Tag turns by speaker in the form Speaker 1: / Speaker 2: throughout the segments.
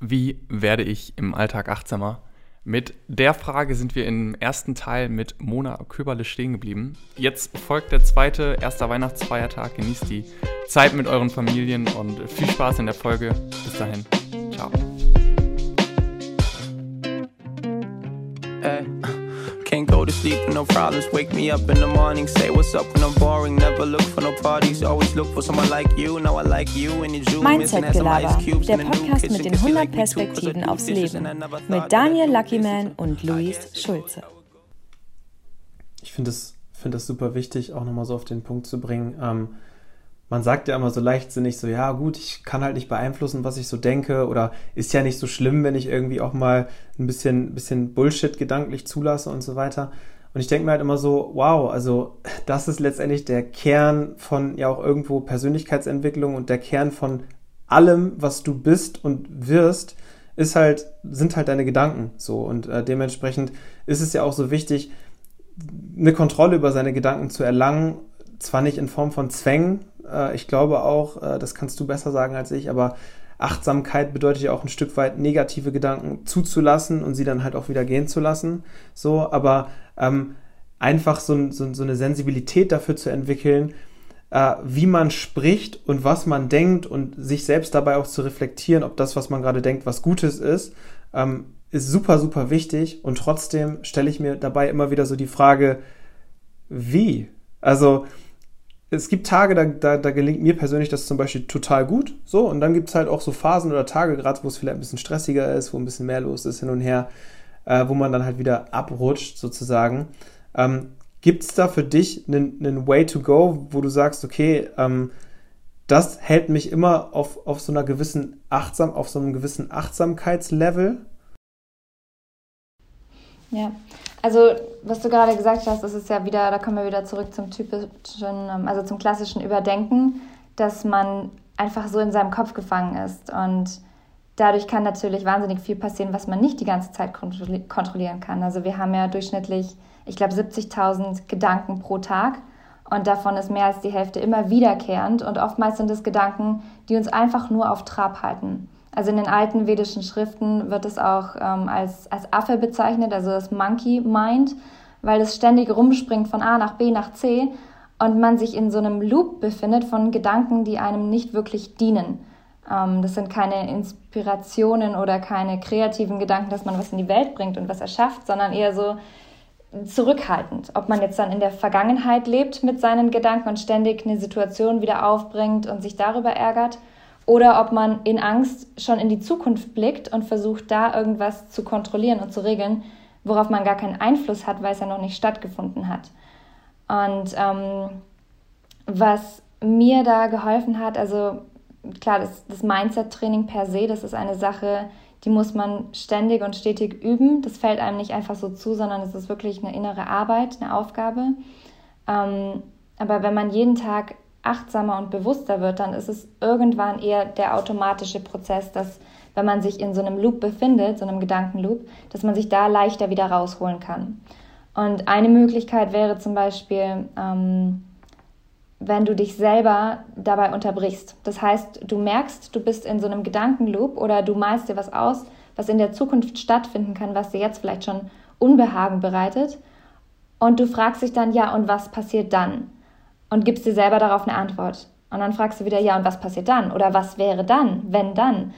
Speaker 1: Wie werde ich im Alltag achtsamer? Mit der Frage sind wir im ersten Teil mit Mona Köberle stehen geblieben. Jetzt folgt der zweite, erster Weihnachtsfeiertag. Genießt die Zeit mit euren Familien und viel Spaß in der Folge. Bis dahin.
Speaker 2: Can't go to sleep with no problems. Wake me up in the morning, say what's up when I'm boring. Never look for no parties, always look for someone like you. Now I like you and you
Speaker 3: Mindset Gelaber, der Podcast mit den 100 Perspektiven aufs Leben. Mit Daniel Luckyman und Luis Schulze.
Speaker 4: Ich finde es find das super wichtig, auch nochmal so auf den Punkt zu bringen. Ähm, man sagt ja immer so leichtsinnig so, ja gut, ich kann halt nicht beeinflussen, was ich so denke oder ist ja nicht so schlimm, wenn ich irgendwie auch mal ein bisschen, bisschen Bullshit gedanklich zulasse und so weiter. Und ich denke mir halt immer so, wow, also das ist letztendlich der Kern von ja auch irgendwo Persönlichkeitsentwicklung und der Kern von allem, was du bist und wirst, ist halt, sind halt deine Gedanken so. Und äh, dementsprechend ist es ja auch so wichtig, eine Kontrolle über seine Gedanken zu erlangen, zwar nicht in Form von Zwängen, äh, ich glaube auch, äh, das kannst du besser sagen als ich, aber Achtsamkeit bedeutet ja auch ein Stück weit negative Gedanken zuzulassen und sie dann halt auch wieder gehen zu lassen. So, aber ähm, einfach so, so, so, eine Sensibilität dafür zu entwickeln, äh, wie man spricht und was man denkt und sich selbst dabei auch zu reflektieren, ob das, was man gerade denkt, was Gutes ist, ähm, ist super, super wichtig. Und trotzdem stelle ich mir dabei immer wieder so die Frage, wie? Also, es gibt Tage, da, da, da, gelingt mir persönlich das zum Beispiel total gut. So, und dann gibt es halt auch so Phasen oder Tage, gerade wo es vielleicht ein bisschen stressiger ist, wo ein bisschen mehr los ist hin und her, äh, wo man dann halt wieder abrutscht, sozusagen. Ähm, gibt es da für dich einen, einen, Way to go, wo du sagst, okay, ähm, das hält mich immer auf, auf so einer gewissen Achtsam, auf so einem gewissen Achtsamkeitslevel?
Speaker 5: Ja, also was du gerade gesagt hast, das ist ja wieder, da kommen wir wieder zurück zum typischen, ähm, also zum klassischen Überdenken, dass man einfach so in seinem Kopf gefangen ist und dadurch kann natürlich wahnsinnig viel passieren, was man nicht die ganze Zeit kontrollieren kann. Also wir haben ja durchschnittlich, ich glaube, 70.000 Gedanken pro Tag und davon ist mehr als die Hälfte immer wiederkehrend und oftmals sind es Gedanken, die uns einfach nur auf Trab halten. Also in den alten vedischen Schriften wird es auch ähm, als, als Affe bezeichnet, also das Monkey Mind, weil es ständig rumspringt von A nach B nach C und man sich in so einem Loop befindet von Gedanken, die einem nicht wirklich dienen. Ähm, das sind keine Inspirationen oder keine kreativen Gedanken, dass man was in die Welt bringt und was erschafft, sondern eher so zurückhaltend. Ob man jetzt dann in der Vergangenheit lebt mit seinen Gedanken und ständig eine Situation wieder aufbringt und sich darüber ärgert oder ob man in Angst schon in die Zukunft blickt und versucht, da irgendwas zu kontrollieren und zu regeln, worauf man gar keinen Einfluss hat, weil es ja noch nicht stattgefunden hat. Und ähm, was mir da geholfen hat, also klar, das, das Mindset-Training per se, das ist eine Sache, die muss man ständig und stetig üben. Das fällt einem nicht einfach so zu, sondern es ist wirklich eine innere Arbeit, eine Aufgabe. Ähm, aber wenn man jeden Tag achtsamer und bewusster wird, dann ist es irgendwann eher der automatische Prozess, dass wenn man sich in so einem Loop befindet, so einem Gedankenloop, dass man sich da leichter wieder rausholen kann. Und eine Möglichkeit wäre zum Beispiel, ähm, wenn du dich selber dabei unterbrichst. Das heißt, du merkst, du bist in so einem Gedankenloop oder du malst dir was aus, was in der Zukunft stattfinden kann, was dir jetzt vielleicht schon Unbehagen bereitet. Und du fragst dich dann, ja, und was passiert dann? Und gibst dir selber darauf eine Antwort. Und dann fragst du wieder, ja, und was passiert dann? Oder was wäre dann, wenn dann?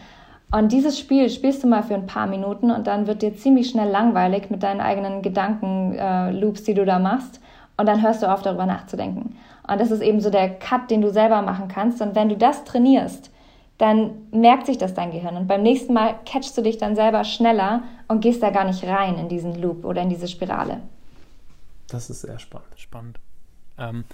Speaker 5: Und dieses Spiel spielst du mal für ein paar Minuten und dann wird dir ziemlich schnell langweilig mit deinen eigenen Gedankenloops, äh, die du da machst. Und dann hörst du auf, darüber nachzudenken. Und das ist eben so der Cut, den du selber machen kannst. Und wenn du das trainierst, dann merkt sich das dein Gehirn. Und beim nächsten Mal catchst du dich dann selber schneller und gehst da gar nicht rein in diesen Loop oder in diese Spirale.
Speaker 4: Das ist sehr spannend.
Speaker 1: Spannend. Ähm,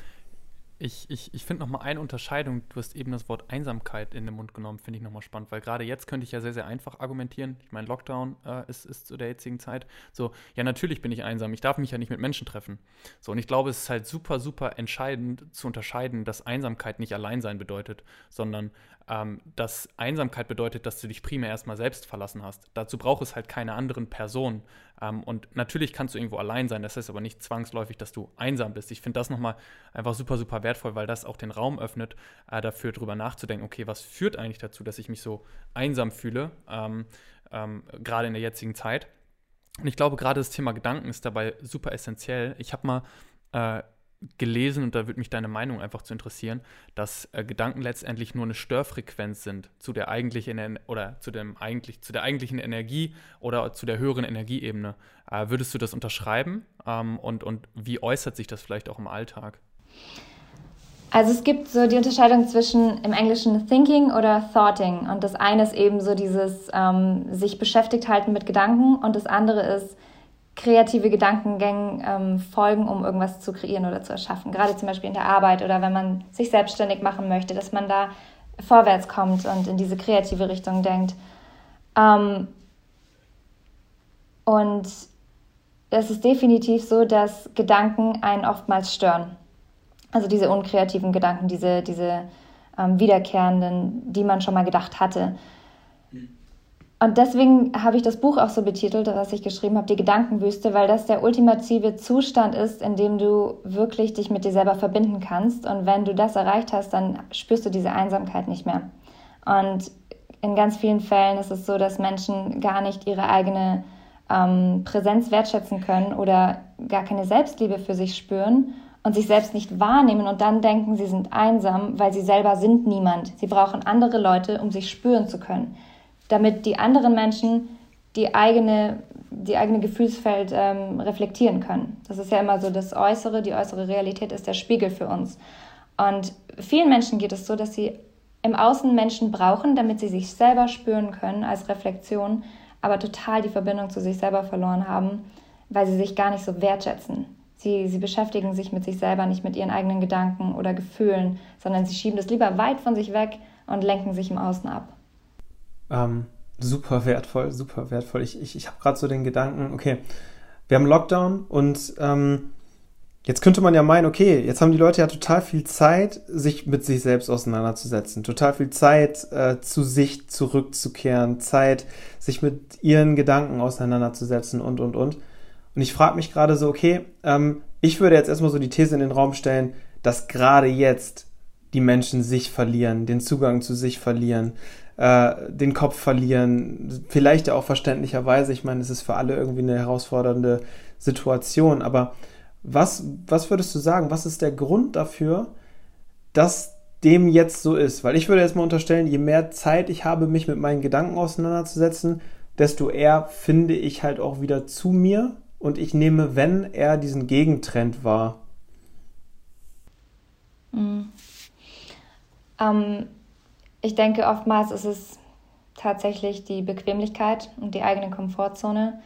Speaker 1: ich, ich, ich finde nochmal eine Unterscheidung, du hast eben das Wort Einsamkeit in den Mund genommen, finde ich nochmal spannend, weil gerade jetzt könnte ich ja sehr, sehr einfach argumentieren. Ich meine, Lockdown äh, ist, ist zu der jetzigen Zeit so, ja, natürlich bin ich einsam, ich darf mich ja nicht mit Menschen treffen. So, und ich glaube, es ist halt super, super entscheidend zu unterscheiden, dass Einsamkeit nicht Alleinsein bedeutet, sondern ähm, dass Einsamkeit bedeutet, dass du dich primär erstmal selbst verlassen hast. Dazu braucht es halt keine anderen Personen. Ähm, und natürlich kannst du irgendwo allein sein, das heißt aber nicht zwangsläufig, dass du einsam bist. Ich finde das nochmal einfach super, super wertvoll, weil das auch den Raum öffnet, äh, dafür drüber nachzudenken, okay, was führt eigentlich dazu, dass ich mich so einsam fühle, ähm, ähm, gerade in der jetzigen Zeit. Und ich glaube, gerade das Thema Gedanken ist dabei super essentiell. Ich habe mal äh, gelesen, und da würde mich deine Meinung einfach zu interessieren, dass äh, Gedanken letztendlich nur eine Störfrequenz sind zu der eigentlichen oder zu dem eigentlich zu der eigentlichen Energie oder zu der höheren Energieebene. Äh, würdest du das unterschreiben? Ähm, und, und wie äußert sich das vielleicht auch im Alltag?
Speaker 5: Also es gibt so die Unterscheidung zwischen im Englischen Thinking oder Thoughting. Und das eine ist eben so dieses ähm, sich beschäftigt halten mit Gedanken und das andere ist kreative Gedankengängen ähm, folgen, um irgendwas zu kreieren oder zu erschaffen. Gerade zum Beispiel in der Arbeit oder wenn man sich selbstständig machen möchte, dass man da vorwärts kommt und in diese kreative Richtung denkt. Ähm, und es ist definitiv so, dass Gedanken einen oftmals stören. Also diese unkreativen Gedanken, diese, diese ähm, wiederkehrenden, die man schon mal gedacht hatte. Und deswegen habe ich das Buch auch so betitelt, was ich geschrieben habe, die Gedankenwüste, weil das der ultimative Zustand ist, in dem du wirklich dich mit dir selber verbinden kannst. Und wenn du das erreicht hast, dann spürst du diese Einsamkeit nicht mehr. Und in ganz vielen Fällen ist es so, dass Menschen gar nicht ihre eigene ähm, Präsenz wertschätzen können oder gar keine Selbstliebe für sich spüren und sich selbst nicht wahrnehmen und dann denken, sie sind einsam, weil sie selber sind niemand. Sie brauchen andere Leute, um sich spüren zu können damit die anderen Menschen die eigene, die eigene Gefühlsfeld ähm, reflektieren können. Das ist ja immer so das Äußere, die äußere Realität ist der Spiegel für uns. Und vielen Menschen geht es so, dass sie im Außen Menschen brauchen, damit sie sich selber spüren können als Reflexion, aber total die Verbindung zu sich selber verloren haben, weil sie sich gar nicht so wertschätzen. Sie, sie beschäftigen sich mit sich selber, nicht mit ihren eigenen Gedanken oder Gefühlen, sondern sie schieben das lieber weit von sich weg und lenken sich im Außen ab.
Speaker 4: Ähm, super wertvoll, super wertvoll. Ich, ich, ich habe gerade so den Gedanken, okay, wir haben Lockdown und ähm, jetzt könnte man ja meinen, okay, jetzt haben die Leute ja total viel Zeit, sich mit sich selbst auseinanderzusetzen, total viel Zeit, äh, zu sich zurückzukehren, Zeit, sich mit ihren Gedanken auseinanderzusetzen und, und, und. Und ich frage mich gerade so, okay, ähm, ich würde jetzt erstmal so die These in den Raum stellen, dass gerade jetzt die Menschen sich verlieren, den Zugang zu sich verlieren, äh, den Kopf verlieren. Vielleicht auch verständlicherweise. Ich meine, es ist für alle irgendwie eine herausfordernde Situation. Aber was, was würdest du sagen? Was ist der Grund dafür, dass dem jetzt so ist? Weil ich würde jetzt mal unterstellen, je mehr Zeit ich habe, mich mit meinen Gedanken auseinanderzusetzen, desto eher finde ich halt auch wieder zu mir und ich nehme, wenn er diesen Gegentrend wahr.
Speaker 5: Mhm. Ähm, ich denke, oftmals ist es tatsächlich die Bequemlichkeit und die eigene Komfortzone,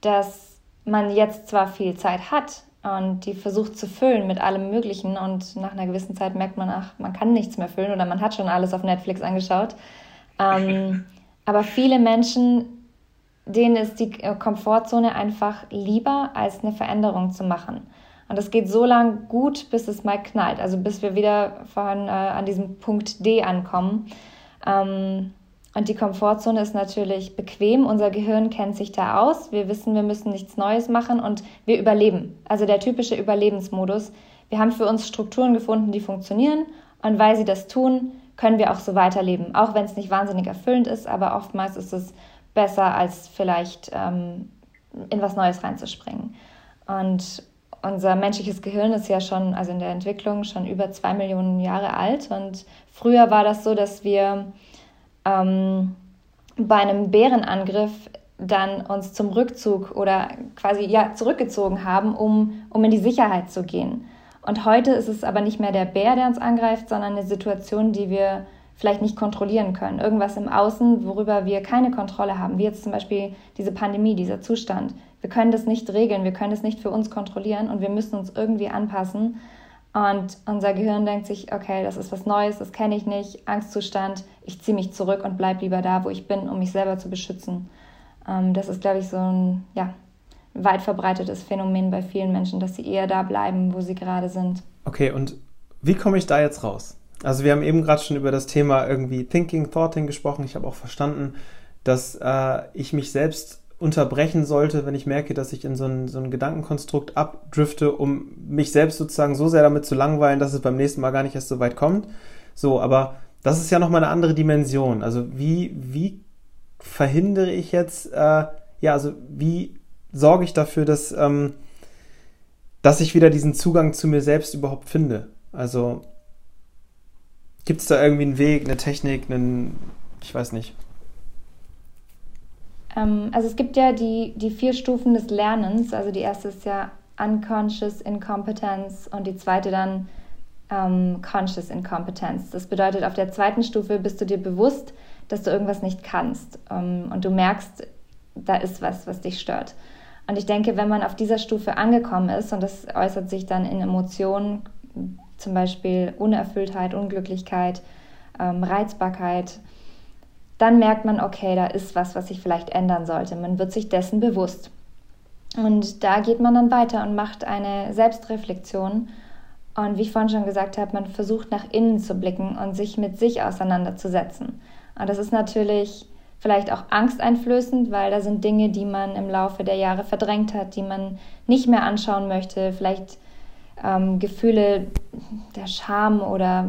Speaker 5: dass man jetzt zwar viel Zeit hat und die versucht zu füllen mit allem Möglichen und nach einer gewissen Zeit merkt man, ach, man kann nichts mehr füllen oder man hat schon alles auf Netflix angeschaut. Ähm, aber viele Menschen, denen ist die Komfortzone einfach lieber, als eine Veränderung zu machen. Und es geht so lang gut, bis es mal knallt, also bis wir wieder von, äh, an diesem Punkt D ankommen. Ähm, und die Komfortzone ist natürlich bequem. Unser Gehirn kennt sich da aus. Wir wissen, wir müssen nichts Neues machen und wir überleben. Also der typische Überlebensmodus. Wir haben für uns Strukturen gefunden, die funktionieren. Und weil sie das tun, können wir auch so weiterleben. Auch wenn es nicht wahnsinnig erfüllend ist, aber oftmals ist es besser, als vielleicht ähm, in was Neues reinzuspringen. Und unser menschliches Gehirn ist ja schon, also in der Entwicklung, schon über zwei Millionen Jahre alt. Und früher war das so, dass wir ähm, bei einem Bärenangriff dann uns zum Rückzug oder quasi ja zurückgezogen haben, um, um in die Sicherheit zu gehen. Und heute ist es aber nicht mehr der Bär, der uns angreift, sondern eine Situation, die wir vielleicht nicht kontrollieren können. Irgendwas im Außen, worüber wir keine Kontrolle haben, wie jetzt zum Beispiel diese Pandemie, dieser Zustand. Wir können das nicht regeln, wir können es nicht für uns kontrollieren und wir müssen uns irgendwie anpassen. Und unser Gehirn denkt sich, okay, das ist was Neues, das kenne ich nicht, Angstzustand, ich ziehe mich zurück und bleibe lieber da, wo ich bin, um mich selber zu beschützen. Ähm, das ist, glaube ich, so ein ja, weit verbreitetes Phänomen bei vielen Menschen, dass sie eher da bleiben, wo sie gerade sind.
Speaker 4: Okay, und wie komme ich da jetzt raus? Also wir haben eben gerade schon über das Thema irgendwie Thinking, Thoughting gesprochen. Ich habe auch verstanden, dass äh, ich mich selbst unterbrechen sollte, wenn ich merke, dass ich in so ein, so ein Gedankenkonstrukt abdrifte, um mich selbst sozusagen so sehr damit zu langweilen, dass es beim nächsten Mal gar nicht erst so weit kommt. So, aber das ist ja nochmal eine andere Dimension. Also wie, wie verhindere ich jetzt, äh, ja, also wie sorge ich dafür, dass, ähm, dass ich wieder diesen Zugang zu mir selbst überhaupt finde? Also gibt es da irgendwie einen Weg, eine Technik, einen, ich weiß nicht.
Speaker 5: Ähm, also es gibt ja die, die vier Stufen des Lernens. Also die erste ist ja Unconscious Incompetence und die zweite dann ähm, Conscious Incompetence. Das bedeutet, auf der zweiten Stufe bist du dir bewusst, dass du irgendwas nicht kannst ähm, und du merkst, da ist was, was dich stört. Und ich denke, wenn man auf dieser Stufe angekommen ist, und das äußert sich dann in Emotionen, zum Beispiel Unerfülltheit, Unglücklichkeit, ähm, Reizbarkeit, dann merkt man, okay, da ist was, was sich vielleicht ändern sollte. Man wird sich dessen bewusst. Und da geht man dann weiter und macht eine Selbstreflexion. Und wie ich vorhin schon gesagt habe, man versucht nach innen zu blicken und sich mit sich auseinanderzusetzen. Und das ist natürlich vielleicht auch angsteinflößend, weil da sind Dinge, die man im Laufe der Jahre verdrängt hat, die man nicht mehr anschauen möchte. Vielleicht ähm, Gefühle der Scham oder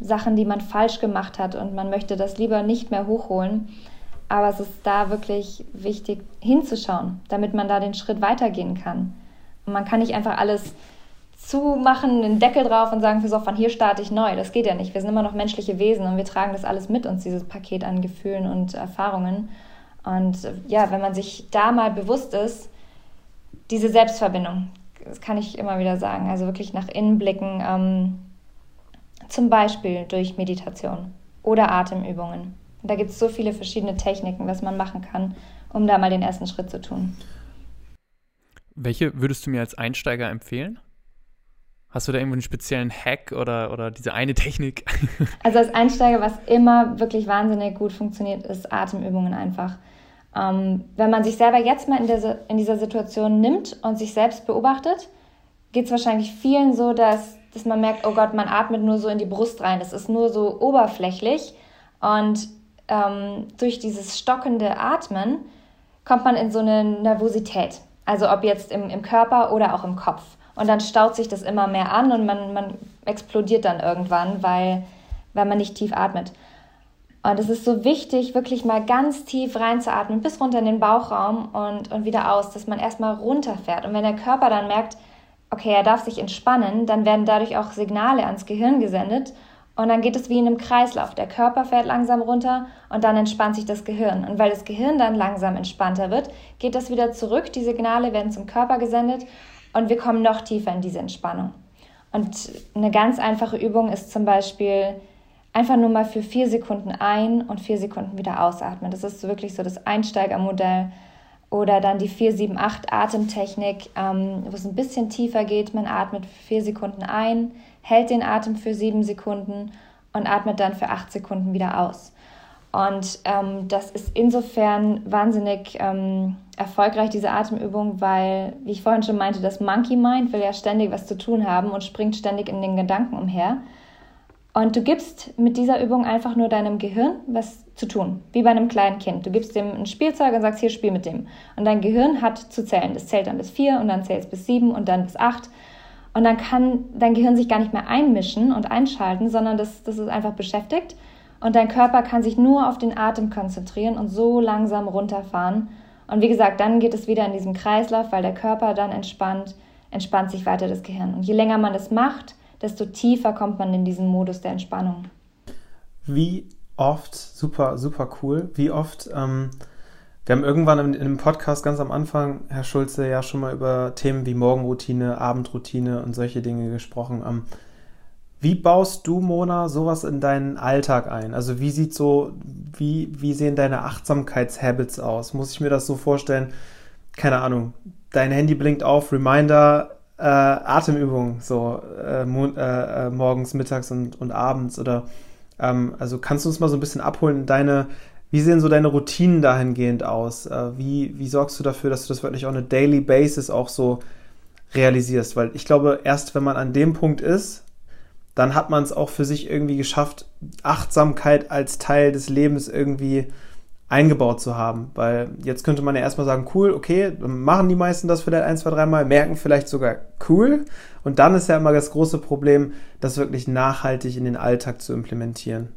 Speaker 5: Sachen, die man falsch gemacht hat und man möchte das lieber nicht mehr hochholen. Aber es ist da wirklich wichtig hinzuschauen, damit man da den Schritt weitergehen kann. Und man kann nicht einfach alles zumachen, den Deckel drauf und sagen, so, von hier starte ich neu. Das geht ja nicht. Wir sind immer noch menschliche Wesen und wir tragen das alles mit uns, dieses Paket an Gefühlen und Erfahrungen. Und ja, wenn man sich da mal bewusst ist, diese Selbstverbindung, das kann ich immer wieder sagen, also wirklich nach innen blicken, ähm, zum Beispiel durch Meditation oder Atemübungen. da gibt es so viele verschiedene Techniken, was man machen kann, um da mal den ersten Schritt zu tun.
Speaker 1: Welche würdest du mir als Einsteiger empfehlen? Hast du da irgendwo einen speziellen Hack oder, oder diese eine Technik?
Speaker 5: Also als Einsteiger, was immer wirklich wahnsinnig gut funktioniert, ist Atemübungen einfach. Ähm, wenn man sich selber jetzt mal in, der, in dieser Situation nimmt und sich selbst beobachtet, geht es wahrscheinlich vielen so, dass dass man merkt, oh Gott, man atmet nur so in die Brust rein. Das ist nur so oberflächlich. Und ähm, durch dieses stockende Atmen kommt man in so eine Nervosität. Also ob jetzt im, im Körper oder auch im Kopf. Und dann staut sich das immer mehr an und man, man explodiert dann irgendwann, weil, weil man nicht tief atmet. Und es ist so wichtig, wirklich mal ganz tief reinzuatmen, bis runter in den Bauchraum und, und wieder aus, dass man erstmal runterfährt. Und wenn der Körper dann merkt, okay, er darf sich entspannen, dann werden dadurch auch Signale ans Gehirn gesendet und dann geht es wie in einem Kreislauf. Der Körper fährt langsam runter und dann entspannt sich das Gehirn. Und weil das Gehirn dann langsam entspannter wird, geht das wieder zurück. Die Signale werden zum Körper gesendet und wir kommen noch tiefer in diese Entspannung. Und eine ganz einfache Übung ist zum Beispiel einfach nur mal für vier Sekunden ein und vier Sekunden wieder ausatmen. Das ist wirklich so das Einsteigermodell oder dann die 478 Atemtechnik, ähm, wo es ein bisschen tiefer geht. Man atmet vier Sekunden ein, hält den Atem für sieben Sekunden und atmet dann für acht Sekunden wieder aus. Und ähm, das ist insofern wahnsinnig ähm, erfolgreich, diese Atemübung, weil, wie ich vorhin schon meinte, das Monkey Mind will ja ständig was zu tun haben und springt ständig in den Gedanken umher. Und du gibst mit dieser Übung einfach nur deinem Gehirn was zu tun, wie bei einem kleinen Kind. Du gibst dem ein Spielzeug und sagst, hier, spiel mit dem. Und dein Gehirn hat zu zählen. Das zählt dann bis vier und dann zählt es bis sieben und dann bis acht. Und dann kann dein Gehirn sich gar nicht mehr einmischen und einschalten, sondern das, das ist einfach beschäftigt. Und dein Körper kann sich nur auf den Atem konzentrieren und so langsam runterfahren. Und wie gesagt, dann geht es wieder in diesen Kreislauf, weil der Körper dann entspannt, entspannt sich weiter das Gehirn. Und je länger man das macht, desto tiefer kommt man in diesen Modus der Entspannung.
Speaker 4: Wie oft, super, super cool. Wie oft, ähm, wir haben irgendwann in, in einem Podcast ganz am Anfang, Herr Schulze, ja schon mal über Themen wie Morgenroutine, Abendroutine und solche Dinge gesprochen. Ähm, wie baust du, Mona, sowas in deinen Alltag ein? Also wie sieht so, wie, wie sehen deine Achtsamkeitshabits aus? Muss ich mir das so vorstellen? Keine Ahnung. Dein Handy blinkt auf, Reminder, äh, Atemübungen, so äh, äh, äh, morgens, mittags und, und abends oder ähm, also kannst du uns mal so ein bisschen abholen, deine, wie sehen so deine Routinen dahingehend aus? Äh, wie, wie sorgst du dafür, dass du das wirklich auf eine Daily Basis auch so realisierst? Weil ich glaube, erst wenn man an dem Punkt ist, dann hat man es auch für sich irgendwie geschafft, Achtsamkeit als Teil des Lebens irgendwie eingebaut zu haben. Weil jetzt könnte man ja erstmal sagen, cool, okay, machen die meisten das vielleicht ein, zwei, dreimal, merken vielleicht sogar cool. Und dann ist ja immer das große Problem, das wirklich nachhaltig in den Alltag zu implementieren.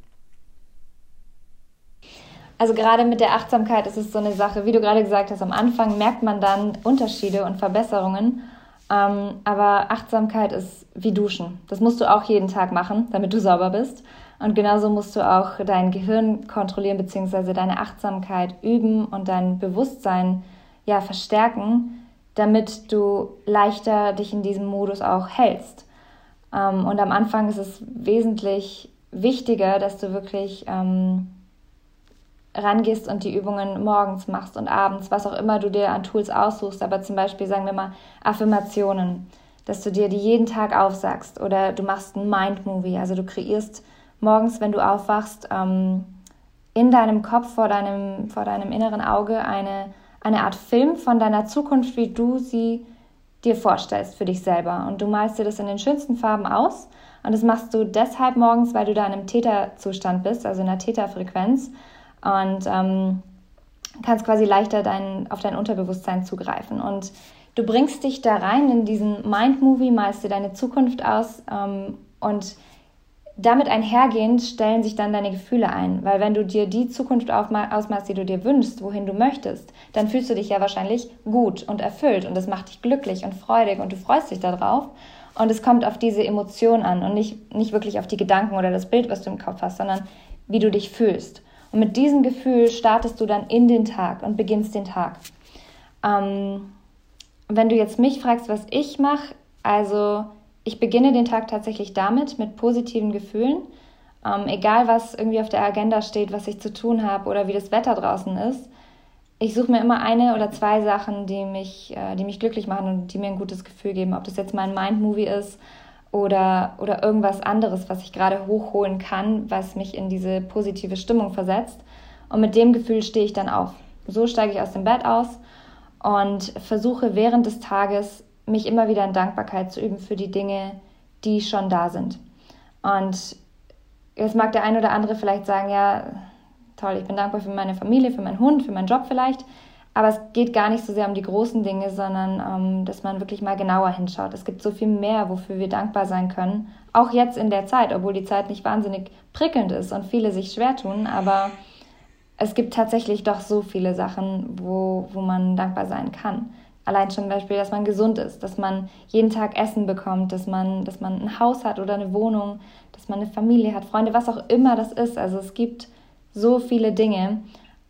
Speaker 5: Also gerade mit der Achtsamkeit ist es so eine Sache, wie du gerade gesagt hast, am Anfang merkt man dann Unterschiede und Verbesserungen. Ähm, aber Achtsamkeit ist wie Duschen. Das musst du auch jeden Tag machen, damit du sauber bist. Und genauso musst du auch dein Gehirn kontrollieren bzw. deine Achtsamkeit üben und dein Bewusstsein ja verstärken, damit du leichter dich in diesem Modus auch hältst. Ähm, und am Anfang ist es wesentlich wichtiger, dass du wirklich ähm, rangehst und die Übungen morgens machst und abends, was auch immer du dir an Tools aussuchst, aber zum Beispiel sagen wir mal Affirmationen, dass du dir die jeden Tag aufsagst oder du machst ein Mind-Movie, also du kreierst morgens, wenn du aufwachst, ähm, in deinem Kopf, vor deinem, vor deinem inneren Auge eine, eine Art Film von deiner Zukunft, wie du sie dir vorstellst für dich selber. Und du malst dir das in den schönsten Farben aus. Und das machst du deshalb morgens, weil du da in einem Täterzustand bist, also in einer Täterfrequenz und ähm, kannst quasi leichter dein, auf dein Unterbewusstsein zugreifen. Und du bringst dich da rein in diesen Mind-Movie, malst dir deine Zukunft aus ähm, und damit einhergehend stellen sich dann deine Gefühle ein, weil wenn du dir die Zukunft ausmalst, die du dir wünschst, wohin du möchtest, dann fühlst du dich ja wahrscheinlich gut und erfüllt und das macht dich glücklich und freudig und du freust dich darauf und es kommt auf diese Emotion an und nicht, nicht wirklich auf die Gedanken oder das Bild, was du im Kopf hast, sondern wie du dich fühlst. Und mit diesem Gefühl startest du dann in den Tag und beginnst den Tag. Ähm, wenn du jetzt mich fragst, was ich mache, also ich beginne den Tag tatsächlich damit, mit positiven Gefühlen. Ähm, egal, was irgendwie auf der Agenda steht, was ich zu tun habe oder wie das Wetter draußen ist. Ich suche mir immer eine oder zwei Sachen, die mich, äh, die mich glücklich machen und die mir ein gutes Gefühl geben. Ob das jetzt mein Mind-Movie ist oder, oder irgendwas anderes, was ich gerade hochholen kann, was mich in diese positive Stimmung versetzt. Und mit dem Gefühl stehe ich dann auf. So steige ich aus dem Bett aus und versuche während des Tages mich immer wieder in Dankbarkeit zu üben für die Dinge, die schon da sind. Und jetzt mag der ein oder andere vielleicht sagen, ja, toll, ich bin dankbar für meine Familie, für meinen Hund, für meinen Job vielleicht. Aber es geht gar nicht so sehr um die großen Dinge, sondern um, dass man wirklich mal genauer hinschaut. Es gibt so viel mehr, wofür wir dankbar sein können. Auch jetzt in der Zeit, obwohl die Zeit nicht wahnsinnig prickelnd ist und viele sich schwer tun. Aber es gibt tatsächlich doch so viele Sachen, wo, wo man dankbar sein kann. Allein zum Beispiel, dass man gesund ist, dass man jeden Tag Essen bekommt, dass man, dass man ein Haus hat oder eine Wohnung, dass man eine Familie hat, Freunde, was auch immer das ist. Also es gibt so viele Dinge.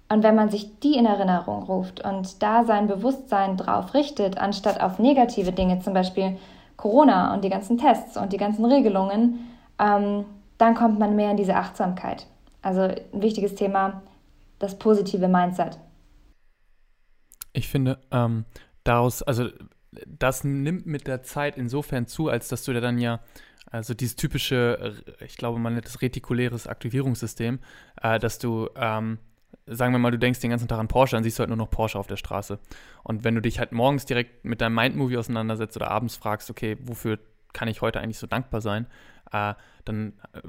Speaker 5: Und wenn man sich die in Erinnerung ruft und da sein Bewusstsein drauf richtet, anstatt auf negative Dinge, zum Beispiel Corona und die ganzen Tests und die ganzen Regelungen, ähm, dann kommt man mehr in diese Achtsamkeit. Also ein wichtiges Thema, das positive Mindset.
Speaker 1: Ich finde, ähm, daraus, also das nimmt mit der Zeit insofern zu, als dass du dir dann ja also dieses typische, ich glaube, man nennt es retikuläres Aktivierungssystem, äh, dass du ähm, sagen wir mal, du denkst den ganzen Tag an Porsche, dann siehst du halt nur noch Porsche auf der Straße. Und wenn du dich halt morgens direkt mit deinem Mindmovie auseinandersetzt oder abends fragst, okay, wofür kann ich heute eigentlich so dankbar sein, äh, dann äh,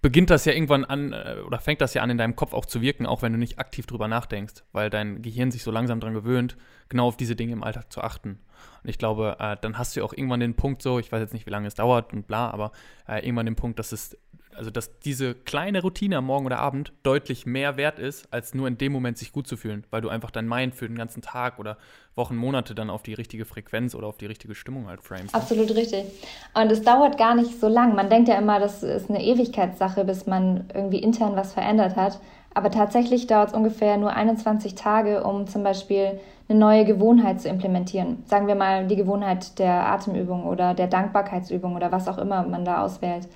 Speaker 1: beginnt das ja irgendwann an äh, oder fängt das ja an in deinem Kopf auch zu wirken, auch wenn du nicht aktiv drüber nachdenkst, weil dein Gehirn sich so langsam daran gewöhnt, genau auf diese Dinge im Alltag zu achten. Und ich glaube, äh, dann hast du auch irgendwann den Punkt so, ich weiß jetzt nicht, wie lange es dauert und bla, aber äh, irgendwann den Punkt, dass es also dass diese kleine Routine am Morgen oder Abend deutlich mehr wert ist, als nur in dem Moment sich gut zu fühlen, weil du einfach dein Mind für den ganzen Tag oder Wochen, Monate dann auf die richtige Frequenz oder auf die richtige Stimmung halt framest.
Speaker 5: Absolut richtig. Und es dauert gar nicht so lang. Man denkt ja immer, das ist eine Ewigkeitssache, bis man irgendwie intern was verändert hat. Aber tatsächlich dauert es ungefähr nur 21 Tage, um zum Beispiel eine neue Gewohnheit zu implementieren. Sagen wir mal die Gewohnheit der Atemübung oder der Dankbarkeitsübung oder was auch immer man da auswählt.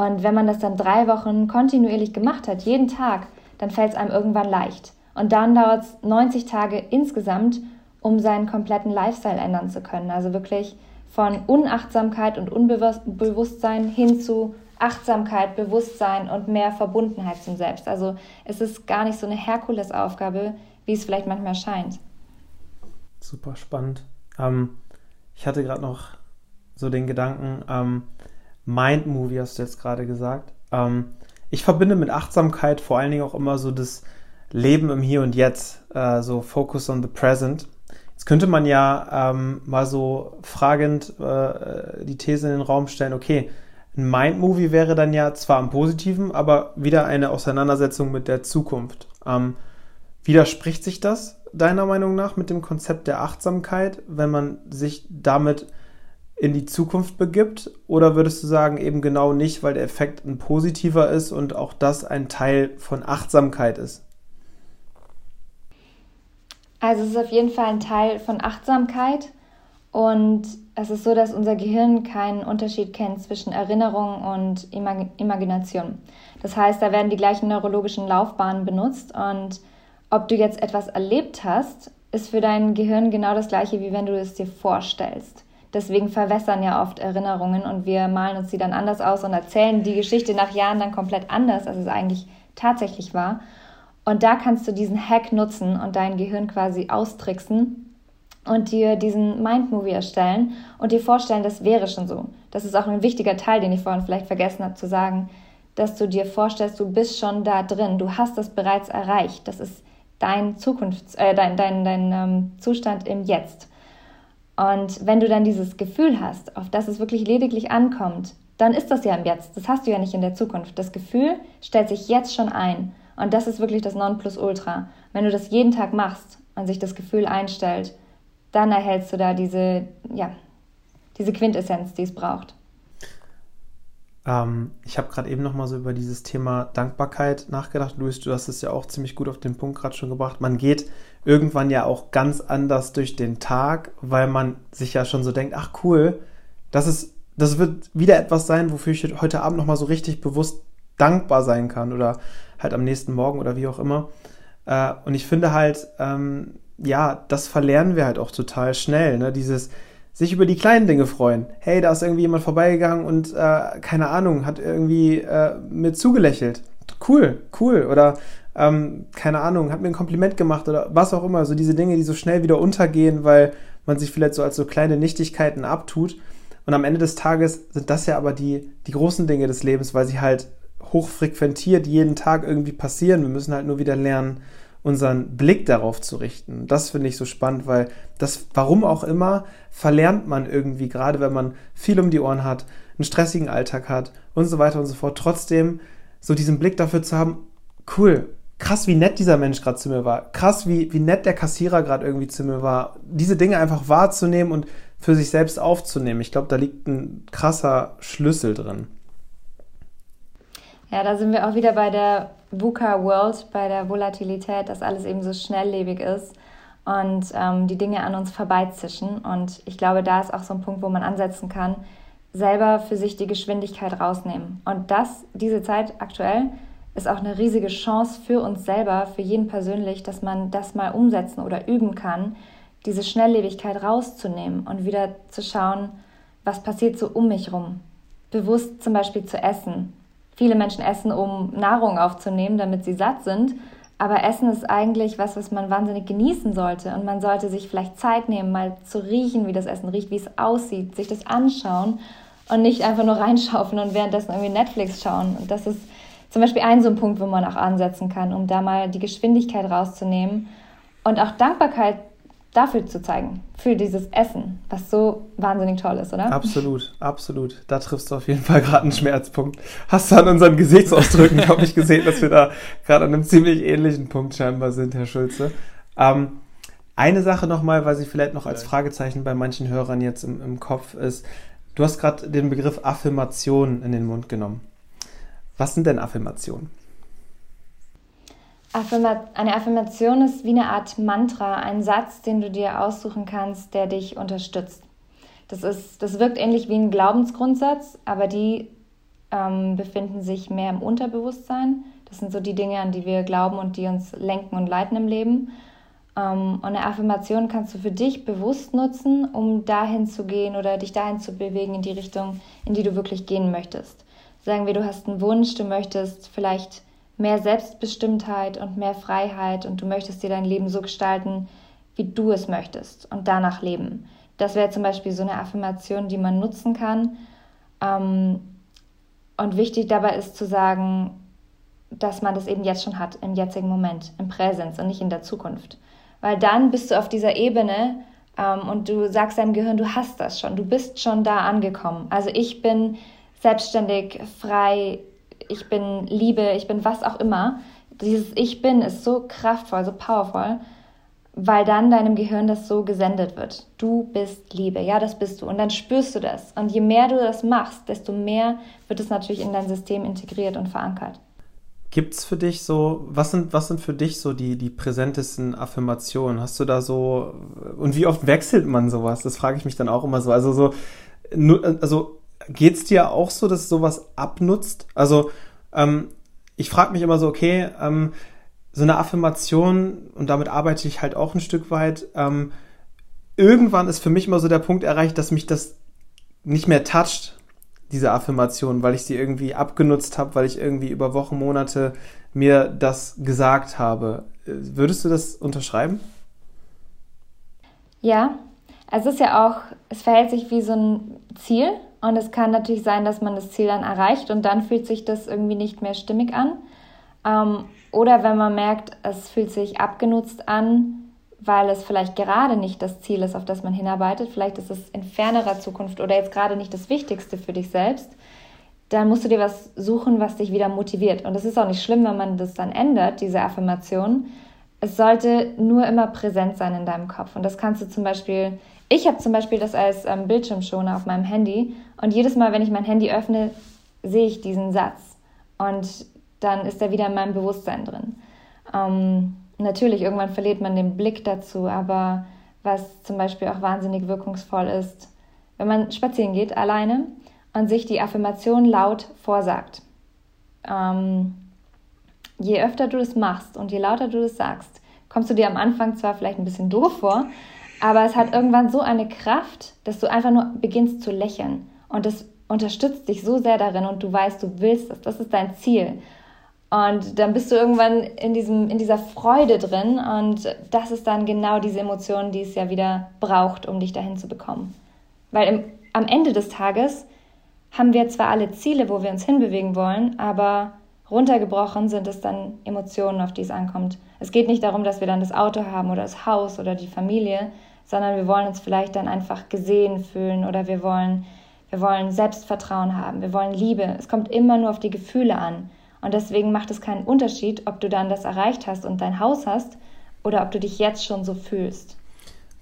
Speaker 5: Und wenn man das dann drei Wochen kontinuierlich gemacht hat, jeden Tag, dann fällt es einem irgendwann leicht. Und dann dauert es 90 Tage insgesamt, um seinen kompletten Lifestyle ändern zu können. Also wirklich von Unachtsamkeit und Unbewusstsein hin zu Achtsamkeit, Bewusstsein und mehr Verbundenheit zum Selbst. Also es ist gar nicht so eine Herkulesaufgabe, wie es vielleicht manchmal scheint.
Speaker 4: Super spannend. Ähm, ich hatte gerade noch so den Gedanken, ähm, Mind-Movie, hast du jetzt gerade gesagt. Ähm, ich verbinde mit Achtsamkeit vor allen Dingen auch immer so das Leben im Hier und Jetzt, äh, so Focus on the Present. Jetzt könnte man ja ähm, mal so fragend äh, die These in den Raum stellen, okay, ein Mind-Movie wäre dann ja zwar am Positiven, aber wieder eine Auseinandersetzung mit der Zukunft. Ähm, widerspricht sich das deiner Meinung nach mit dem Konzept der Achtsamkeit, wenn man sich damit in die Zukunft begibt? Oder würdest du sagen, eben genau nicht, weil der Effekt ein positiver ist und auch das ein Teil von Achtsamkeit ist?
Speaker 5: Also es ist auf jeden Fall ein Teil von Achtsamkeit und es ist so, dass unser Gehirn keinen Unterschied kennt zwischen Erinnerung und Imag Imagination. Das heißt, da werden die gleichen neurologischen Laufbahnen benutzt und ob du jetzt etwas erlebt hast, ist für dein Gehirn genau das gleiche, wie wenn du es dir vorstellst. Deswegen verwässern ja oft Erinnerungen und wir malen uns die dann anders aus und erzählen die Geschichte nach Jahren dann komplett anders, als es eigentlich tatsächlich war. Und da kannst du diesen Hack nutzen und dein Gehirn quasi austricksen und dir diesen Mind-Movie erstellen und dir vorstellen, das wäre schon so. Das ist auch ein wichtiger Teil, den ich vorhin vielleicht vergessen habe zu sagen, dass du dir vorstellst, du bist schon da drin, du hast das bereits erreicht. Das ist dein Zukunfts-, äh, dein, dein, dein ähm, Zustand im Jetzt. Und wenn du dann dieses Gefühl hast, auf das es wirklich lediglich ankommt, dann ist das ja im Jetzt. Das hast du ja nicht in der Zukunft. Das Gefühl stellt sich jetzt schon ein. Und das ist wirklich das Nonplusultra. Wenn du das jeden Tag machst und sich das Gefühl einstellt, dann erhältst du da diese, ja, diese Quintessenz, die es braucht.
Speaker 4: Ähm, ich habe gerade eben noch mal so über dieses Thema Dankbarkeit nachgedacht. Luis, du hast es ja auch ziemlich gut auf den Punkt gerade schon gebracht. Man geht irgendwann ja auch ganz anders durch den Tag, weil man sich ja schon so denkt, ach cool, das ist, das wird wieder etwas sein, wofür ich heute Abend noch mal so richtig bewusst dankbar sein kann oder halt am nächsten Morgen oder wie auch immer. Äh, und ich finde halt, ähm, ja, das verlernen wir halt auch total schnell, ne? Dieses, sich über die kleinen Dinge freuen. Hey, da ist irgendwie jemand vorbeigegangen und äh, keine Ahnung, hat irgendwie äh, mir zugelächelt. Cool, cool. Oder ähm, keine Ahnung, hat mir ein Kompliment gemacht oder was auch immer. So diese Dinge, die so schnell wieder untergehen, weil man sich vielleicht so als so kleine Nichtigkeiten abtut. Und am Ende des Tages sind das ja aber die, die großen Dinge des Lebens, weil sie halt hochfrequentiert jeden Tag irgendwie passieren. Wir müssen halt nur wieder lernen, unseren Blick darauf zu richten. Das finde ich so spannend, weil das, warum auch immer, verlernt man irgendwie, gerade wenn man viel um die Ohren hat, einen stressigen Alltag hat und so weiter und so fort, trotzdem so diesen Blick dafür zu haben, cool, krass, wie nett dieser Mensch gerade zu mir war, krass, wie, wie nett der Kassierer gerade irgendwie zu mir war, diese Dinge einfach wahrzunehmen und für sich selbst aufzunehmen. Ich glaube, da liegt ein krasser Schlüssel drin.
Speaker 5: Ja, da sind wir auch wieder bei der VUCA World, bei der Volatilität, dass alles eben so schnelllebig ist und ähm, die Dinge an uns vorbeizischen. Und ich glaube, da ist auch so ein Punkt, wo man ansetzen kann, selber für sich die Geschwindigkeit rausnehmen. Und das, diese Zeit aktuell, ist auch eine riesige Chance für uns selber, für jeden persönlich, dass man das mal umsetzen oder üben kann, diese Schnelllebigkeit rauszunehmen und wieder zu schauen, was passiert so um mich rum. Bewusst zum Beispiel zu essen, Viele Menschen essen, um Nahrung aufzunehmen, damit sie satt sind. Aber Essen ist eigentlich was, was man wahnsinnig genießen sollte. Und man sollte sich vielleicht Zeit nehmen, mal zu riechen, wie das Essen riecht, wie es aussieht, sich das anschauen und nicht einfach nur reinschaufeln und währenddessen irgendwie Netflix schauen. Und das ist zum Beispiel ein so ein Punkt, wo man auch ansetzen kann, um da mal die Geschwindigkeit rauszunehmen und auch Dankbarkeit dafür zu zeigen, für dieses Essen, was so wahnsinnig toll ist, oder?
Speaker 4: Absolut, absolut. Da triffst du auf jeden Fall gerade einen Schmerzpunkt. Hast du an unseren Gesichtsausdrücken, glaube ich, gesehen, dass wir da gerade an einem ziemlich ähnlichen Punkt scheinbar sind, Herr Schulze. Ähm, eine Sache nochmal, weil sie vielleicht noch als Fragezeichen bei manchen Hörern jetzt im, im Kopf ist. Du hast gerade den Begriff Affirmation in den Mund genommen. Was sind denn Affirmationen?
Speaker 5: Eine Affirmation ist wie eine Art Mantra, ein Satz, den du dir aussuchen kannst, der dich unterstützt. Das, ist, das wirkt ähnlich wie ein Glaubensgrundsatz, aber die ähm, befinden sich mehr im Unterbewusstsein. Das sind so die Dinge, an die wir glauben und die uns lenken und leiten im Leben. Ähm, und eine Affirmation kannst du für dich bewusst nutzen, um dahin zu gehen oder dich dahin zu bewegen in die Richtung, in die du wirklich gehen möchtest. Sagen wir, du hast einen Wunsch, du möchtest vielleicht mehr Selbstbestimmtheit und mehr Freiheit und du möchtest dir dein Leben so gestalten, wie du es möchtest und danach leben. Das wäre zum Beispiel so eine Affirmation, die man nutzen kann. Ähm, und wichtig dabei ist zu sagen, dass man das eben jetzt schon hat, im jetzigen Moment, im Präsens und nicht in der Zukunft. Weil dann bist du auf dieser Ebene ähm, und du sagst deinem Gehirn, du hast das schon, du bist schon da angekommen. Also ich bin selbstständig, frei, ich bin Liebe, ich bin was auch immer. Dieses Ich bin ist so kraftvoll, so powerful, weil dann deinem Gehirn das so gesendet wird. Du bist Liebe, ja, das bist du. Und dann spürst du das. Und je mehr du das machst, desto mehr wird es natürlich in dein System integriert und verankert.
Speaker 4: Gibt es für dich so, was sind, was sind für dich so die, die präsentesten Affirmationen? Hast du da so, und wie oft wechselt man sowas? Das frage ich mich dann auch immer so. Also so, also geht es dir auch so, dass sowas abnutzt? Also, ähm, ich frage mich immer so, okay, ähm, so eine Affirmation, und damit arbeite ich halt auch ein Stück weit, ähm, irgendwann ist für mich immer so der Punkt erreicht, dass mich das nicht mehr toucht, diese Affirmation, weil ich sie irgendwie abgenutzt habe, weil ich irgendwie über Wochen, Monate mir das gesagt habe. Würdest du das unterschreiben?
Speaker 5: Ja, also es ist ja auch, es verhält sich wie so ein Ziel und es kann natürlich sein, dass man das Ziel dann erreicht und dann fühlt sich das irgendwie nicht mehr stimmig an. Ähm, oder wenn man merkt, es fühlt sich abgenutzt an, weil es vielleicht gerade nicht das Ziel ist, auf das man hinarbeitet, vielleicht ist es in fernerer Zukunft oder jetzt gerade nicht das Wichtigste für dich selbst, dann musst du dir was suchen, was dich wieder motiviert. Und es ist auch nicht schlimm, wenn man das dann ändert, diese Affirmation. Es sollte nur immer präsent sein in deinem Kopf. Und das kannst du zum Beispiel, ich habe zum Beispiel das als ähm, Bildschirmschoner auf meinem Handy. Und jedes Mal, wenn ich mein Handy öffne, sehe ich diesen Satz. Und dann ist er wieder in meinem Bewusstsein drin. Ähm, natürlich, irgendwann verliert man den Blick dazu, aber was zum Beispiel auch wahnsinnig wirkungsvoll ist, wenn man spazieren geht alleine und sich die Affirmation laut vorsagt. Ähm, je öfter du das machst und je lauter du das sagst, kommst du dir am Anfang zwar vielleicht ein bisschen doof vor, aber es hat irgendwann so eine Kraft, dass du einfach nur beginnst zu lächeln. Und das unterstützt dich so sehr darin und du weißt, du willst es, das ist dein Ziel. Und dann bist du irgendwann in, diesem, in dieser Freude drin und das ist dann genau diese Emotion, die es ja wieder braucht, um dich dahin zu bekommen. Weil im, am Ende des Tages haben wir zwar alle Ziele, wo wir uns hinbewegen wollen, aber runtergebrochen sind es dann Emotionen, auf die es ankommt. Es geht nicht darum, dass wir dann das Auto haben oder das Haus oder die Familie, sondern wir wollen uns vielleicht dann einfach gesehen fühlen oder wir wollen, wir wollen Selbstvertrauen haben, wir wollen Liebe. Es kommt immer nur auf die Gefühle an. Und deswegen macht es keinen Unterschied, ob du dann das erreicht hast und dein Haus hast oder ob du dich jetzt schon so fühlst.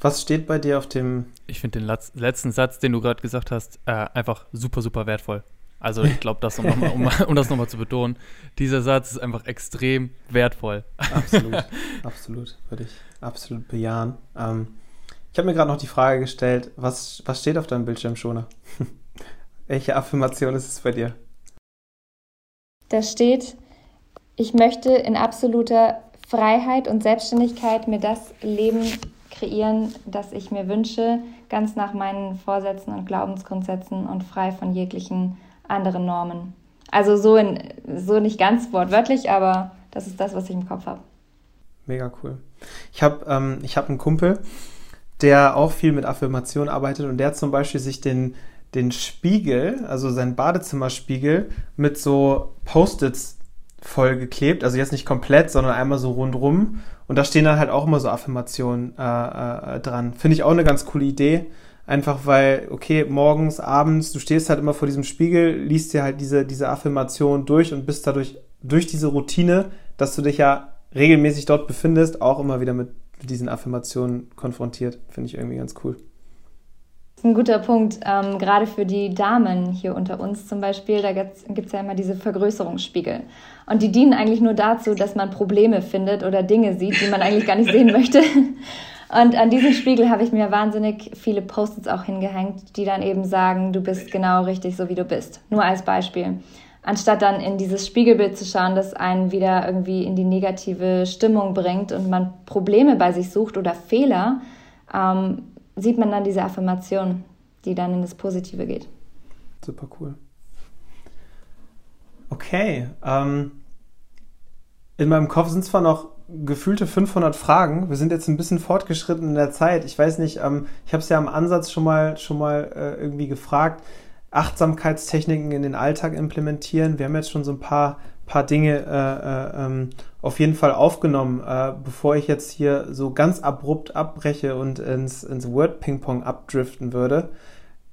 Speaker 4: Was steht bei dir auf dem.
Speaker 1: Ich finde den letzten Satz, den du gerade gesagt hast, äh, einfach super, super wertvoll. Also ich glaube, das um, um, um, das nochmal zu betonen, dieser Satz ist einfach extrem wertvoll.
Speaker 4: Absolut, absolut, würde ich absolut bejahen. Ähm, ich habe mir gerade noch die Frage gestellt, was, was steht auf deinem Bildschirmschoner? Welche Affirmation ist es bei dir?
Speaker 5: Da steht, ich möchte in absoluter Freiheit und Selbstständigkeit mir das Leben kreieren, das ich mir wünsche, ganz nach meinen Vorsätzen und Glaubensgrundsätzen und frei von jeglichen anderen Normen. Also so, in, so nicht ganz wortwörtlich, aber das ist das, was ich im Kopf habe.
Speaker 4: Mega cool. Ich habe ähm, hab einen Kumpel, der auch viel mit Affirmation arbeitet und der zum Beispiel sich den den Spiegel, also seinen Badezimmerspiegel, mit so Post-its vollgeklebt. Also jetzt nicht komplett, sondern einmal so rundrum. Und da stehen dann halt auch immer so Affirmationen äh, äh, dran. Finde ich auch eine ganz coole Idee. Einfach weil, okay, morgens, abends, du stehst halt immer vor diesem Spiegel, liest dir halt diese, diese Affirmation durch und bist dadurch, durch diese Routine, dass du dich ja regelmäßig dort befindest, auch immer wieder mit, mit diesen Affirmationen konfrontiert. Finde ich irgendwie ganz cool.
Speaker 5: Das ist ein guter Punkt, ähm, gerade für die Damen hier unter uns zum Beispiel, da gibt es ja immer diese Vergrößerungsspiegel. Und die dienen eigentlich nur dazu, dass man Probleme findet oder Dinge sieht, die man eigentlich gar nicht sehen möchte. Und an diesem Spiegel habe ich mir wahnsinnig viele Post-its auch hingehängt, die dann eben sagen, du bist genau richtig so, wie du bist. Nur als Beispiel. Anstatt dann in dieses Spiegelbild zu schauen, das einen wieder irgendwie in die negative Stimmung bringt und man Probleme bei sich sucht oder Fehler, ähm, sieht man dann diese Affirmation, die dann in das Positive geht.
Speaker 4: Super cool. Okay. Ähm, in meinem Kopf sind zwar noch gefühlte 500 Fragen. Wir sind jetzt ein bisschen fortgeschritten in der Zeit. Ich weiß nicht, ähm, ich habe es ja am Ansatz schon mal, schon mal äh, irgendwie gefragt. Achtsamkeitstechniken in den Alltag implementieren. Wir haben jetzt schon so ein paar, paar Dinge äh, äh, ähm, auf jeden Fall aufgenommen. Äh, bevor ich jetzt hier so ganz abrupt abbreche und ins, ins Word-Ping-Pong abdriften würde,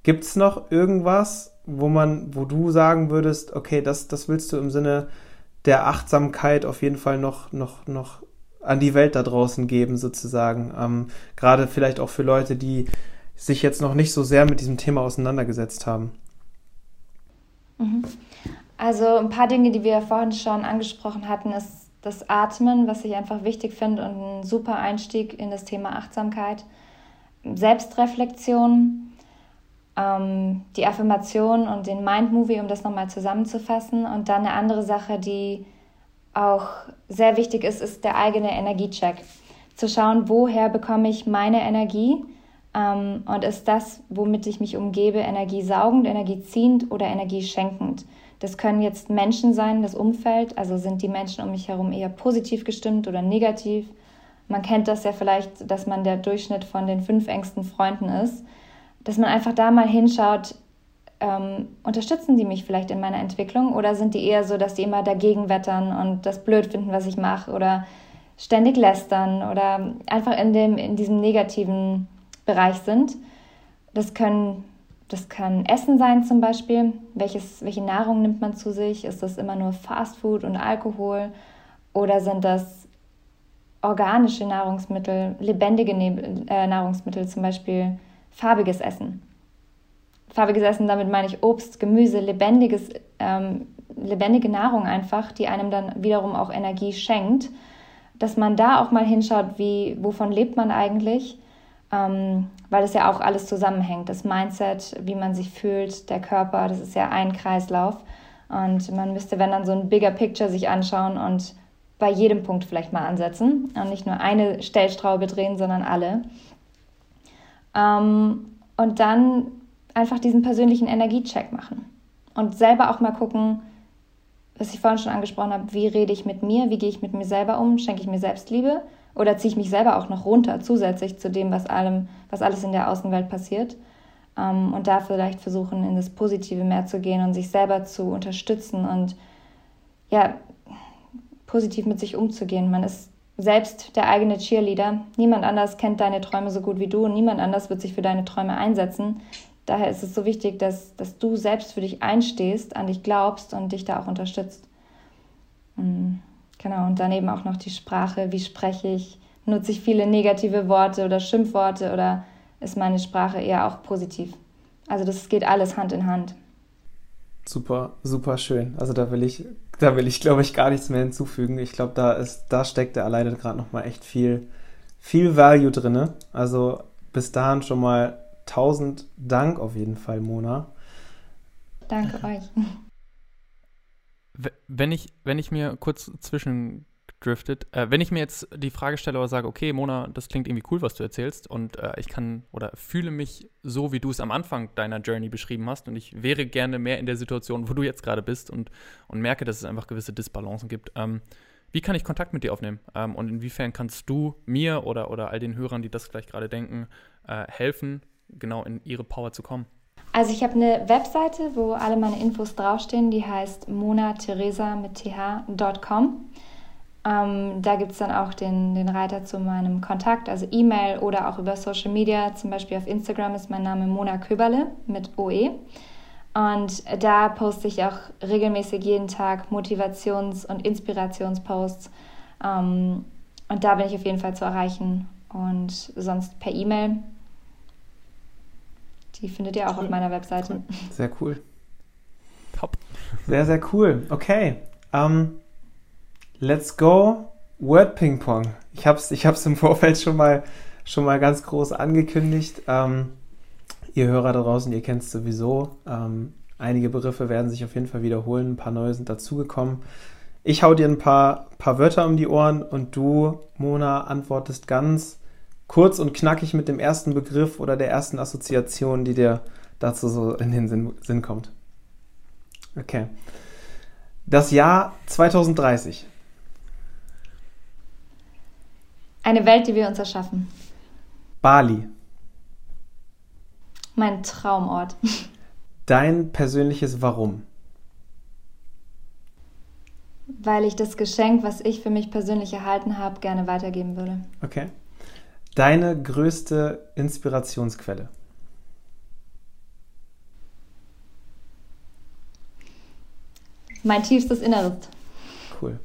Speaker 4: gibt es noch irgendwas, wo man, wo du sagen würdest, okay, das, das willst du im Sinne der Achtsamkeit auf jeden Fall noch, noch, noch an die Welt da draußen geben, sozusagen. Ähm, Gerade vielleicht auch für Leute, die sich jetzt noch nicht so sehr mit diesem Thema auseinandergesetzt haben.
Speaker 5: Mhm. Also ein paar Dinge, die wir vorhin schon angesprochen hatten, ist das Atmen, was ich einfach wichtig finde und ein super Einstieg in das Thema Achtsamkeit. Selbstreflexion, ähm, die Affirmation und den Mind-Movie, um das nochmal zusammenzufassen. Und dann eine andere Sache, die auch sehr wichtig ist, ist der eigene Energiecheck. Zu schauen, woher bekomme ich meine Energie ähm, und ist das, womit ich mich umgebe, energiesaugend, energieziehend oder energieschenkend. Das können jetzt Menschen sein, das Umfeld, also sind die Menschen um mich herum eher positiv gestimmt oder negativ. Man kennt das ja vielleicht, dass man der Durchschnitt von den fünf engsten Freunden ist. Dass man einfach da mal hinschaut, ähm, unterstützen die mich vielleicht in meiner Entwicklung oder sind die eher so, dass die immer dagegen wettern und das blöd finden, was ich mache oder ständig lästern oder einfach in, dem, in diesem negativen Bereich sind. Das können das kann Essen sein zum Beispiel. Welches, welche Nahrung nimmt man zu sich? Ist das immer nur Fastfood und Alkohol? Oder sind das organische Nahrungsmittel, lebendige äh, Nahrungsmittel, zum Beispiel farbiges Essen? farbiges Essen, damit meine ich Obst, Gemüse, lebendiges, ähm, lebendige Nahrung einfach, die einem dann wiederum auch Energie schenkt, dass man da auch mal hinschaut, wie, wovon lebt man eigentlich, ähm, weil das ja auch alles zusammenhängt. Das Mindset, wie man sich fühlt, der Körper, das ist ja ein Kreislauf. Und man müsste, wenn dann so ein bigger Picture sich anschauen und bei jedem Punkt vielleicht mal ansetzen und nicht nur eine Stellstraube drehen, sondern alle. Ähm, und dann einfach diesen persönlichen Energiecheck machen und selber auch mal gucken, was ich vorhin schon angesprochen habe, wie rede ich mit mir, wie gehe ich mit mir selber um, schenke ich mir Selbstliebe oder ziehe ich mich selber auch noch runter zusätzlich zu dem, was allem, was alles in der Außenwelt passiert ähm, und da vielleicht versuchen, in das Positive mehr zu gehen und sich selber zu unterstützen und ja, positiv mit sich umzugehen. Man ist selbst der eigene Cheerleader. Niemand anders kennt deine Träume so gut wie du und niemand anders wird sich für deine Träume einsetzen. Daher ist es so wichtig, dass, dass du selbst für dich einstehst, an dich glaubst und dich da auch unterstützt. Mm, genau, und dann eben auch noch die Sprache. Wie spreche ich? Nutze ich viele negative Worte oder Schimpfworte oder ist meine Sprache eher auch positiv? Also das geht alles Hand in Hand.
Speaker 4: Super, super schön. Also da will ich, da will ich, glaube ich, gar nichts mehr hinzufügen. Ich glaube, da ist, da steckt er alleine gerade nochmal echt viel, viel Value drin. Also bis dahin schon mal tausend Dank auf jeden Fall, Mona.
Speaker 5: Danke euch.
Speaker 1: Wenn ich, wenn ich mir kurz zwischendriftet, äh, wenn ich mir jetzt die Frage stelle oder sage, okay, Mona, das klingt irgendwie cool, was du erzählst und äh, ich kann oder fühle mich so, wie du es am Anfang deiner Journey beschrieben hast und ich wäre gerne mehr in der Situation, wo du jetzt gerade bist und, und merke, dass es einfach gewisse Disbalancen gibt. Ähm, wie kann ich Kontakt mit dir aufnehmen? Ähm, und inwiefern kannst du mir oder, oder all den Hörern, die das vielleicht gerade denken, äh, helfen, genau in ihre Power zu kommen?
Speaker 5: Also ich habe eine Webseite, wo alle meine Infos draufstehen, die heißt monatheresa mit th.com. Ähm, da gibt es dann auch den, den Reiter zu meinem Kontakt, also E-Mail oder auch über Social Media. Zum Beispiel auf Instagram ist mein Name Mona Köberle mit OE. Und da poste ich auch regelmäßig jeden Tag Motivations- und Inspirationsposts. Ähm, und da bin ich auf jeden Fall zu erreichen. Und sonst per E-Mail die findet ihr auch cool. auf meiner Webseite.
Speaker 4: Sehr cool. Top. Sehr, sehr cool. Okay. Um, ähm, let's go. Word Ping Pong. Ich habe es ich hab's im Vorfeld schon mal, schon mal ganz groß angekündigt. Um, ähm, ihr Hörer da draußen, ihr kennt es sowieso. Um, ähm, einige Begriffe werden sich auf jeden Fall wiederholen. Ein paar neue sind dazugekommen. Ich hau dir ein paar, paar Wörter um die Ohren und du, Mona, antwortest ganz kurz und knackig mit dem ersten Begriff oder der ersten Assoziation, die dir dazu so in den Sinn, Sinn kommt. Okay. Das Jahr 2030.
Speaker 5: Eine Welt, die wir uns erschaffen.
Speaker 4: Bali.
Speaker 5: Mein Traumort.
Speaker 4: Dein persönliches Warum?
Speaker 5: Weil ich das Geschenk, was ich für mich persönlich erhalten habe, gerne weitergeben würde.
Speaker 4: Okay. Deine größte Inspirationsquelle?
Speaker 5: Mein tiefstes Inneres.
Speaker 4: Cool.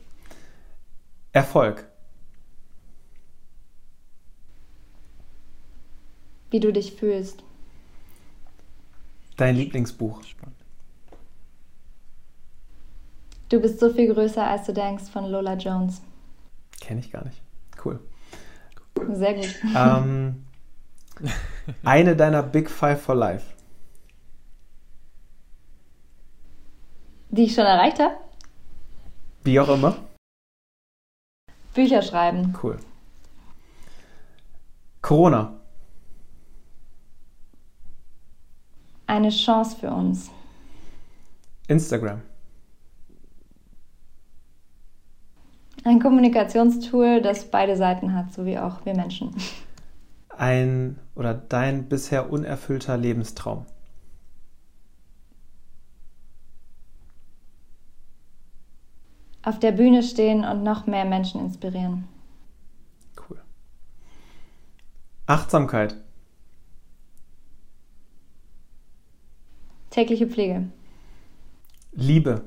Speaker 4: Erfolg.
Speaker 5: Wie du dich fühlst.
Speaker 4: Dein Lieblingsbuch. Spannend.
Speaker 5: Du bist so viel größer, als du denkst, von Lola Jones.
Speaker 4: Kenne ich gar nicht. Cool.
Speaker 5: Sehr gut.
Speaker 4: Ähm, eine deiner Big Five for Life.
Speaker 5: Die ich schon erreicht habe?
Speaker 4: Wie auch immer.
Speaker 5: Bücher schreiben.
Speaker 4: Cool. Corona.
Speaker 5: Eine Chance für uns.
Speaker 4: Instagram.
Speaker 5: Ein Kommunikationstool, das beide Seiten hat, so wie auch wir Menschen.
Speaker 4: Ein oder dein bisher unerfüllter Lebenstraum.
Speaker 5: Auf der Bühne stehen und noch mehr Menschen inspirieren.
Speaker 4: Cool. Achtsamkeit.
Speaker 5: Tägliche Pflege.
Speaker 4: Liebe.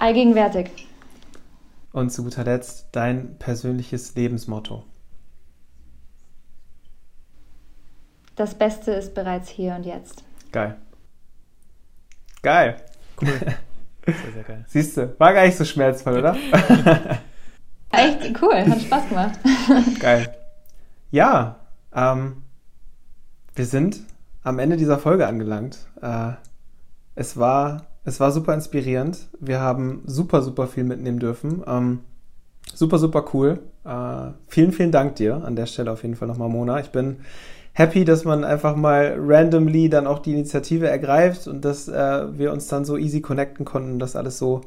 Speaker 5: Allgegenwärtig.
Speaker 4: Und zu guter Letzt dein persönliches Lebensmotto.
Speaker 5: Das Beste ist bereits hier und jetzt.
Speaker 4: Geil. Geil.
Speaker 1: Cool. Sehr, sehr geil.
Speaker 4: Siehst du, war gar nicht so schmerzvoll, oder?
Speaker 5: Echt cool, hat Spaß gemacht.
Speaker 4: Geil. Ja, ähm, wir sind am Ende dieser Folge angelangt. Äh, es war es war super inspirierend. Wir haben super, super viel mitnehmen dürfen. Ähm, super, super cool. Äh, vielen, vielen Dank dir an der Stelle auf jeden Fall nochmal, Mona. Ich bin happy, dass man einfach mal randomly dann auch die Initiative ergreift und dass äh, wir uns dann so easy connecten konnten, dass alles so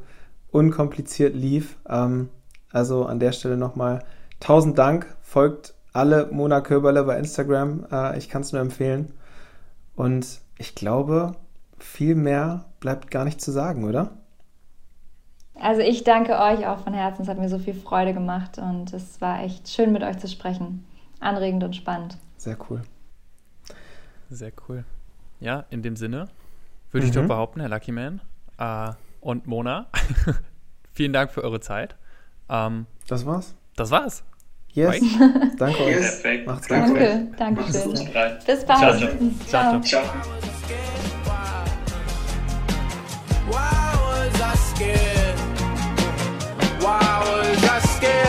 Speaker 4: unkompliziert lief. Ähm, also an der Stelle nochmal tausend Dank. Folgt alle Mona Köberle bei Instagram. Äh, ich kann es nur empfehlen. Und ich glaube, viel mehr bleibt gar nicht zu sagen, oder?
Speaker 5: Also ich danke euch auch von Herzen. Es hat mir so viel Freude gemacht und es war echt schön mit euch zu sprechen. Anregend und spannend.
Speaker 4: Sehr cool.
Speaker 1: Sehr cool. Ja, in dem Sinne würde mhm. ich doch behaupten, Herr Lucky Man äh, und Mona, vielen Dank für eure Zeit.
Speaker 4: Ähm, das war's.
Speaker 1: Das war's.
Speaker 4: Yes. Danke euch.
Speaker 5: Perfekt. Macht's gut. Danke. Danke schön. Bis bald.
Speaker 1: ciao. ciao. ciao. ciao. flowers. I scared.